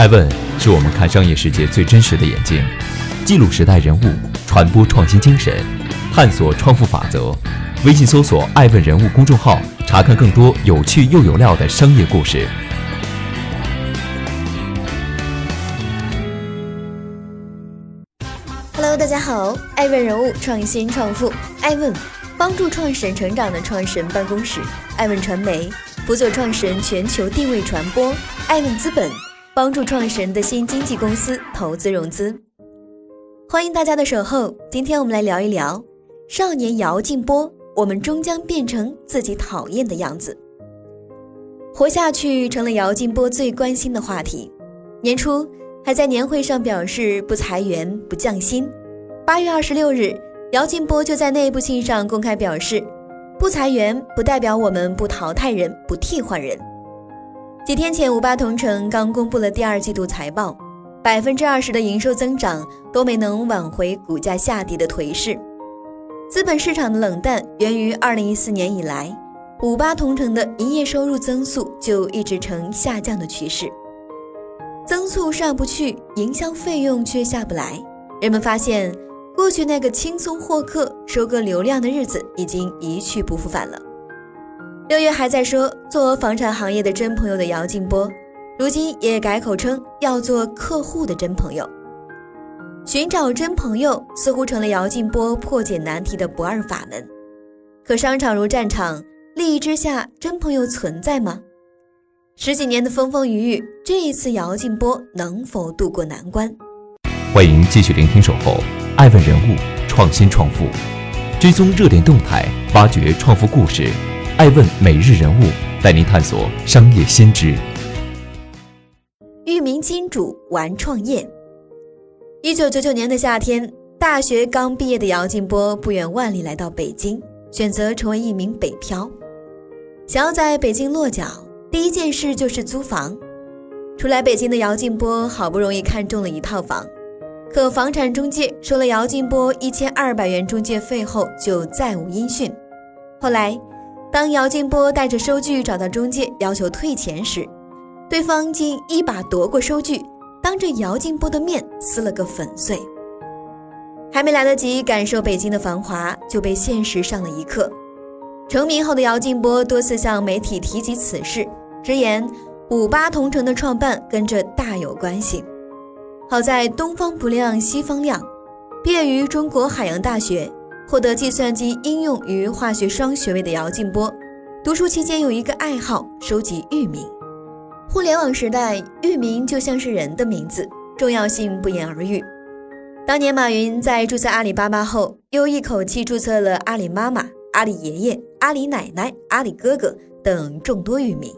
爱问是我们看商业世界最真实的眼睛，记录时代人物，传播创新精神，探索创富法则。微信搜索“爱问人物”公众号，查看更多有趣又有料的商业故事。Hello，大家好，爱问人物创新创富，爱问帮助创始人成长的创始人办公室，爱问传媒辅佐创始人全球定位传播，爱问资本。帮助创始人的新经纪公司投资融资，欢迎大家的守候。今天我们来聊一聊少年姚劲波，我们终将变成自己讨厌的样子。活下去成了姚劲波最关心的话题。年初还在年会上表示不裁员、不降薪。八月二十六日，姚劲波就在内部信上公开表示，不裁员不代表我们不淘汰人、不替换人。几天前，五八同城刚公布了第二季度财报，百分之二十的营收增长都没能挽回股价下跌的颓势。资本市场的冷淡源于二零一四年以来，五八同城的营业收入增速就一直呈下降的趋势，增速上不去，营销费用却下不来。人们发现，过去那个轻松获客、收割流量的日子已经一去不复返了。六月还在说做房产行业的真朋友的姚劲波，如今也改口称要做客户的真朋友。寻找真朋友似乎成了姚劲波破解难题的不二法门。可商场如战场，利益之下，真朋友存在吗？十几年的风风雨雨，这一次姚劲波能否渡过难关？欢迎继续聆听《守候爱问人物创新创富》，追踪热点动态，挖掘创富故事。爱问每日人物带您探索商业新知。域名金主玩创业。一九九九年的夏天，大学刚毕业的姚劲波不远万里来到北京，选择成为一名北漂。想要在北京落脚，第一件事就是租房。初来北京的姚劲波好不容易看中了一套房，可房产中介收了姚劲波一千二百元中介费后就再无音讯。后来。当姚劲波带着收据找到中介要求退钱时，对方竟一把夺过收据，当着姚劲波的面撕了个粉碎。还没来得及感受北京的繁华，就被现实上了一课。成名后的姚劲波多次向媒体提及此事，直言五八同城的创办跟这大有关系。好在东方不亮西方亮，毕业于中国海洋大学。获得计算机应用与化学双学位的姚劲波，读书期间有一个爱好，收集域名。互联网时代，域名就像是人的名字，重要性不言而喻。当年马云在注册阿里巴巴后，又一口气注册了阿里妈妈、阿里爷爷、阿里奶奶、阿里哥哥等众多域名，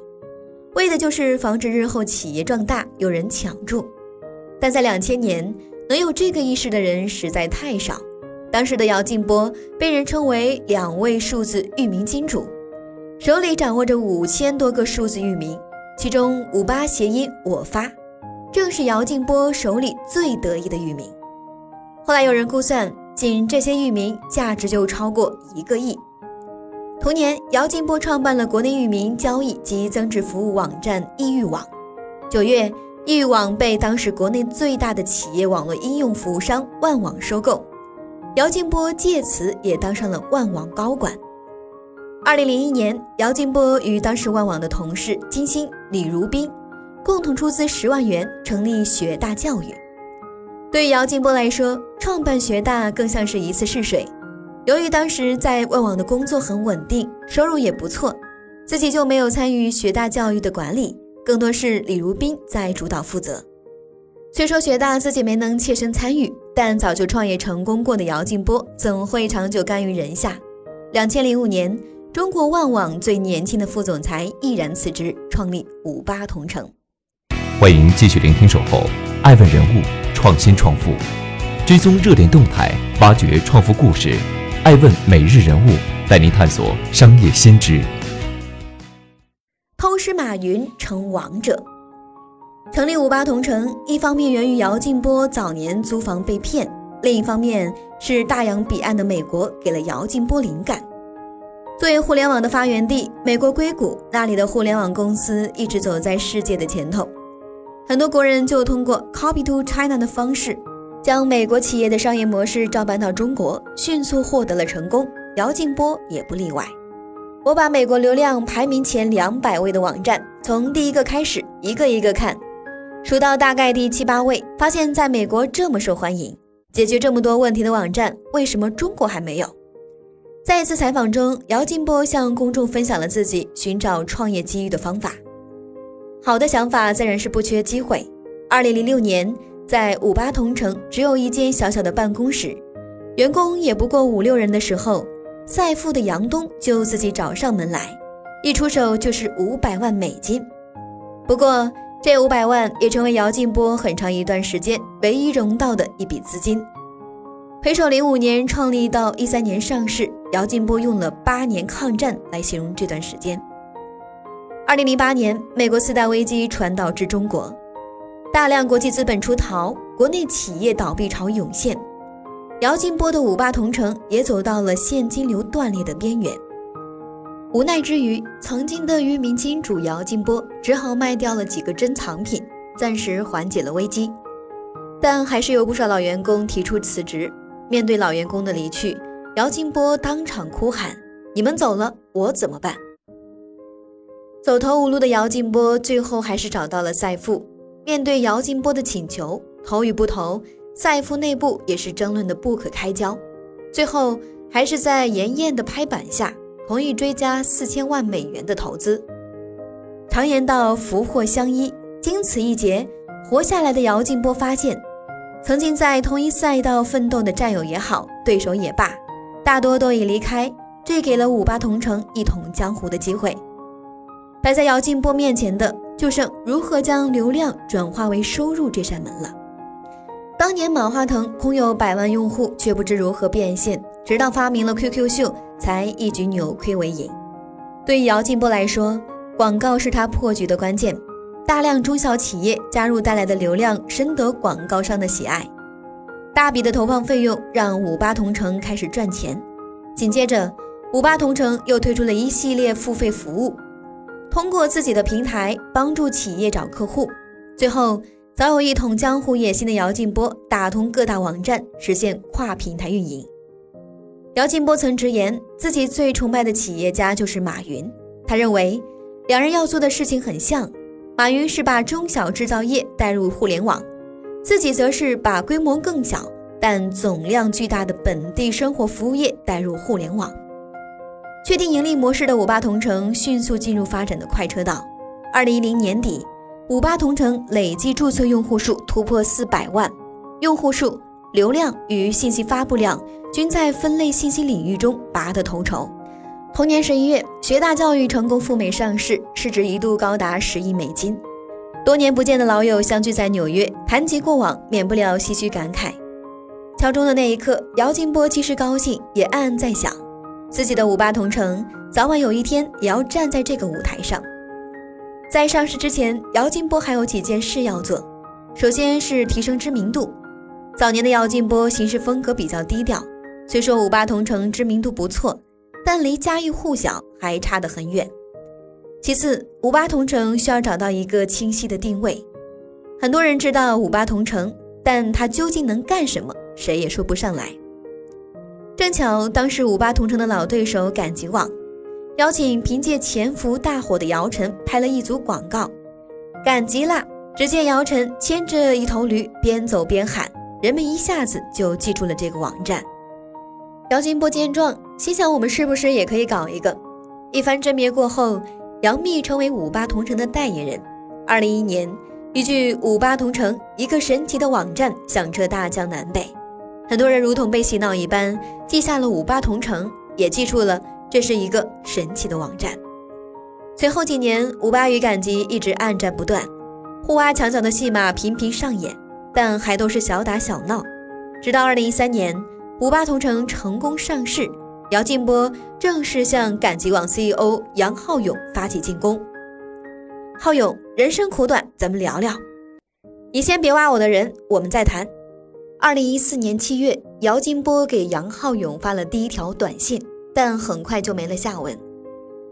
为的就是防止日后企业壮大有人抢注。但在两千年，能有这个意识的人实在太少。当时的姚劲波被人称为两位数字域名金主，手里掌握着五千多个数字域名，其中五八谐音我发，正是姚劲波手里最得意的域名。后来有人估算，仅这些域名价值就超过一个亿。同年，姚劲波创办了国内域名交易及增值服务网站易域网。九月，易域网被当时国内最大的企业网络应用服务商万网收购。姚劲波借此也当上了万网高管。二零零一年，姚劲波与当时万网的同事金星、李如宾共同出资十万元成立学大教育。对姚劲波来说，创办学大更像是一次试水。由于当时在万网的工作很稳定，收入也不错，自己就没有参与学大教育的管理，更多是李如宾在主导负责。虽说学大自己没能切身参与。但早就创业成功过的姚劲波，怎会长久甘于人下？两千零五年，中国万网最年轻的副总裁毅然辞职，创立五八同城。欢迎继续聆听《守候爱问人物创新创富》，追踪热点动态，挖掘创富故事。爱问每日人物带您探索商业新知。偷师马云成王者。成立五八同城，一方面源于姚劲波早年租房被骗，另一方面是大洋彼岸的美国给了姚劲波灵感。作为互联网的发源地，美国硅谷那里的互联网公司一直走在世界的前头。很多国人就通过 copy to China 的方式，将美国企业的商业模式照搬到中国，迅速获得了成功。姚劲波也不例外。我把美国流量排名前两百位的网站，从第一个开始，一个一个看，数到大概第七八位，发现在美国这么受欢迎，解决这么多问题的网站，为什么中国还没有？在一次采访中，姚劲波向公众分享了自己寻找创业机遇的方法。好的想法自然是不缺机会。二零零六年，在五八同城只有一间小小的办公室，员工也不过五六人的时候。赛富的杨东就自己找上门来，一出手就是五百万美金。不过，这五百万也成为姚劲波很长一段时间唯一融到的一笔资金。回首零五年创立到一三年上市，姚劲波用了八年抗战来形容这段时间。二零零八年，美国四大危机传导至中国，大量国际资本出逃，国内企业倒闭潮涌现。姚劲波的五八同城也走到了现金流断裂的边缘，无奈之余，曾经的裕民金主姚劲波只好卖掉了几个珍藏品，暂时缓解了危机。但还是有不少老员工提出辞职。面对老员工的离去，姚劲波当场哭喊：“你们走了，我怎么办？”走投无路的姚劲波最后还是找到了赛富。面对姚劲波的请求，投与不投？赛富内部也是争论的不可开交，最后还是在严艳的拍板下，同意追加四千万美元的投资。常言道福祸相依，经此一劫，活下来的姚劲波发现，曾经在同一赛道奋斗的战友也好，对手也罢，大多都已离开，这给了五八同城一统江湖的机会。摆在姚劲波面前的，就剩如何将流量转化为收入这扇门了。当年马化腾空有百万用户，却不知如何变现，直到发明了 QQ 秀，才一举扭亏为盈。对于姚劲波来说，广告是他破局的关键。大量中小企业加入带来的流量，深得广告商的喜爱。大笔的投放费用让五八同城开始赚钱。紧接着，五八同城又推出了一系列付费服务，通过自己的平台帮助企业找客户，最后。早有一统江湖野心的姚劲波，打通各大网站，实现跨平台运营。姚劲波曾直言，自己最崇拜的企业家就是马云。他认为，两人要做的事情很像。马云是把中小制造业带入互联网，自己则是把规模更小但总量巨大的本地生活服务业带入互联网。确定盈利模式的五八同城迅速进入发展的快车道。二零一零年底。五八同城累计注册用户数突破四百万，用户数、流量与信息发布量均在分类信息领域中拔得头筹。同年十一月，学大教育成功赴美上市，市值一度高达十亿美金。多年不见的老友相聚在纽约，谈及过往，免不了唏嘘感慨。敲钟的那一刻，姚劲波既是高兴，也暗暗在想，自己的五八同城早晚有一天也要站在这个舞台上。在上市之前，姚劲波还有几件事要做。首先是提升知名度。早年的姚劲波行事风格比较低调，虽说五八同城知名度不错，但离家喻户晓还差得很远。其次，五八同城需要找到一个清晰的定位。很多人知道五八同城，但它究竟能干什么，谁也说不上来。正巧当时五八同城的老对手赶集网。邀请凭借《潜伏》大火的姚晨拍了一组广告，赶集啦！只见姚晨牵着一头驴，边走边喊，人们一下子就记住了这个网站。姚劲波见状，心想：我们是不是也可以搞一个？一番甄别过后，杨幂成为五八同城的代言人。二零一一年，一句“五八同城，一个神奇的网站”响彻大江南北，很多人如同被洗脑一般，记下了五八同城，也记住了。这是一个神奇的网站。随后几年，五八与赶集一直暗战不断，互挖墙角的戏码频频上演，但还都是小打小闹。直到二零一三年，五八同城成功上市，姚劲波正式向赶集网 CEO 杨浩勇发起进攻。浩勇，人生苦短，咱们聊聊。你先别挖我的人，我们再谈。二零一四年七月，姚劲波给杨浩勇发了第一条短信。但很快就没了下文。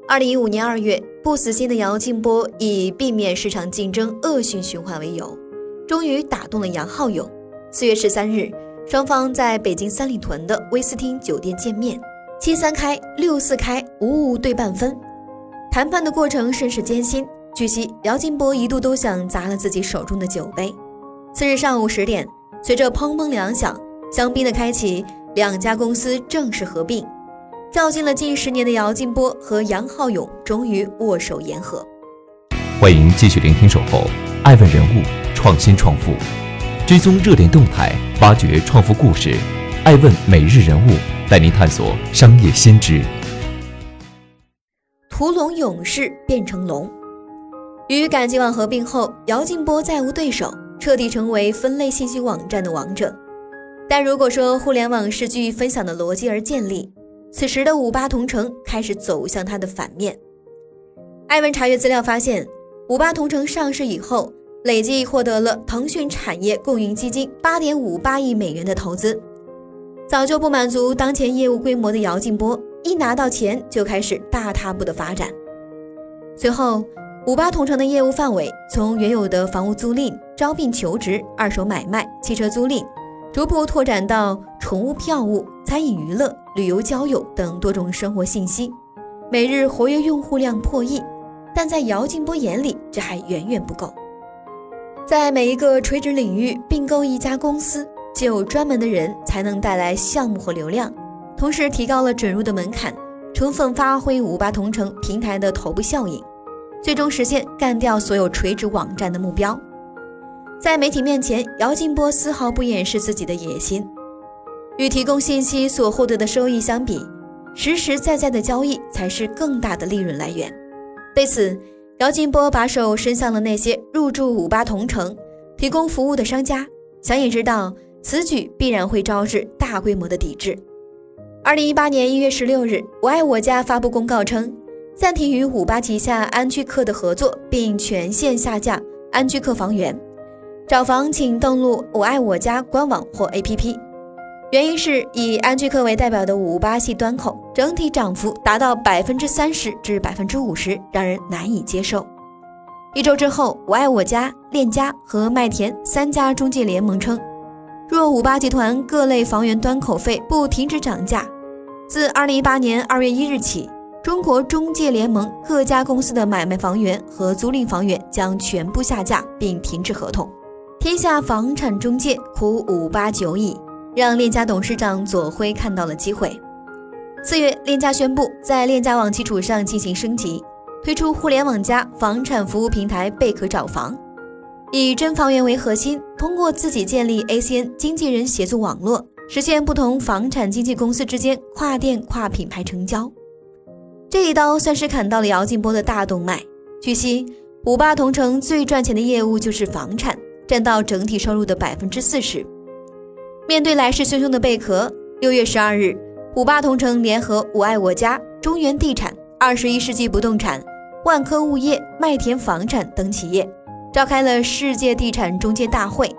二零一五年二月，不死心的姚劲波以避免市场竞争恶性循环为由，终于打动了杨浩勇。四月十三日，双方在北京三里屯的威斯汀酒店见面，七三开，六四开，五五对半分。谈判的过程甚是艰辛。据悉，姚劲波一度都想砸了自己手中的酒杯。次日上午十点，随着砰砰两响，香槟的开启，两家公司正式合并。较劲了近十年的姚劲波和杨浩勇终于握手言和。欢迎继续聆听《守候》，爱问人物，创新创富，追踪热点动态，挖掘创富故事。爱问每日人物带您探索商业新知。屠龙勇士变成龙。与赶集网合并后，姚劲波再无对手，彻底成为分类信息网站的王者。但如果说互联网是基于分享的逻辑而建立，此时的五八同城开始走向它的反面。艾文查阅资料发现，五八同城上市以后，累计获得了腾讯产业共赢基金八点五八亿美元的投资。早就不满足当前业务规模的姚劲波，一拿到钱就开始大踏步的发展。随后，五八同城的业务范围从原有的房屋租赁、招聘求职、二手买卖、汽车租赁。逐步拓展到宠物票务、餐饮娱乐、旅游交友等多种生活信息，每日活跃用户量破亿。但在姚劲波眼里，这还远远不够。在每一个垂直领域并购一家公司，只有专门的人才能带来项目和流量，同时提高了准入的门槛，充分发挥五八同城平台的头部效应，最终实现干掉所有垂直网站的目标。在媒体面前，姚劲波丝毫不掩饰自己的野心。与提供信息所获得的收益相比，实实在在的交易才是更大的利润来源。对此，姚劲波把手伸向了那些入驻五八同城、提供服务的商家，想也知道此举必然会招致大规模的抵制。二零一八年一月十六日，我爱我家发布公告称，暂停与五八旗下安居客的合作，并全线下架安居客房源。找房请登录我爱我家官网或 APP。原因是以安居客为代表的五八系端口整体涨幅达到百分之三十至百分之五十，让人难以接受。一周之后，我爱我家、链家和麦田三家中介联盟称，若五八集团各类房源端口费不停止涨价，自二零一八年二月一日起，中国中介联盟各家公司的买卖房源和租赁房源将全部下架并停止合同。天下房产中介苦五八九矣，让链家董事长左晖看到了机会。四月，链家宣布在链家网基础上进行升级，推出互联网加房产服务平台贝壳找房，以真房源为核心，通过自己建立 ACN 经纪人协作网络，实现不同房产经纪公司之间跨店跨品牌成交。这一刀算是砍到了姚劲波的大动脉。据悉，五八同城最赚钱的业务就是房产。占到整体收入的百分之四十。面对来势汹汹的贝壳，六月十二日，五八同城联合我爱我家、中原地产、二十一世纪不动产、万科物业、麦田房产等企业，召开了世界地产中介大会，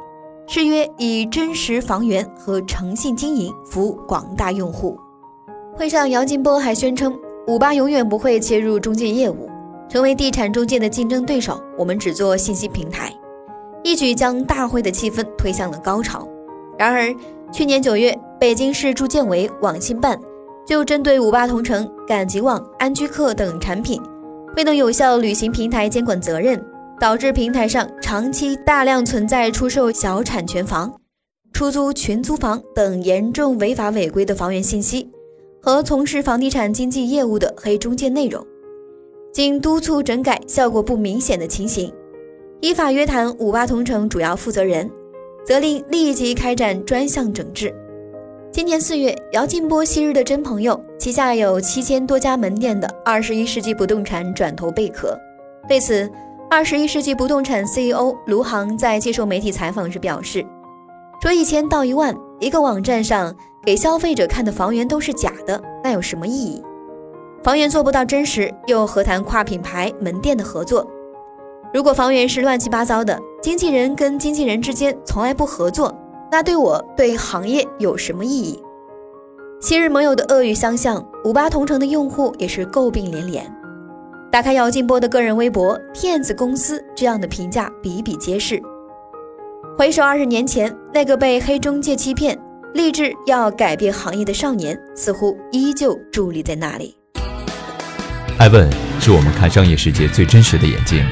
誓约以真实房源和诚信经营服务广大用户。会上，姚劲波还宣称，五八永远不会切入中介业务，成为地产中介的竞争对手，我们只做信息平台。一举将大会的气氛推向了高潮。然而，去年九月，北京市住建委网信办就针对五八同城、赶集网、安居客等产品未能有效履行平台监管责任，导致平台上长期大量存在出售小产权房、出租群租房等严重违法违规的房源信息和从事房地产经纪业务的黑中介内容，经督促整改效果不明显的情形。依法约谈五八同城主要负责人，责令立即开展专项整治。今年四月，姚劲波昔日的真朋友旗下有七千多家门店的二十一世纪不动产转投贝壳。对此，二十一世纪不动产 CEO 卢航在接受媒体采访时表示：“说一千到一万，一个网站上给消费者看的房源都是假的，那有什么意义？房源做不到真实，又何谈跨品牌门店的合作？”如果房源是乱七八糟的，经纪人跟经纪人之间从来不合作，那对我对行业有什么意义？昔日盟友的恶语相向，五八同城的用户也是诟病连连。打开姚劲波的个人微博，“骗子公司”这样的评价比比皆是。回首二十年前，那个被黑中介欺骗、立志要改变行业的少年，似乎依旧伫立在那里。艾问是我们看商业世界最真实的眼睛，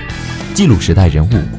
记录时代人物，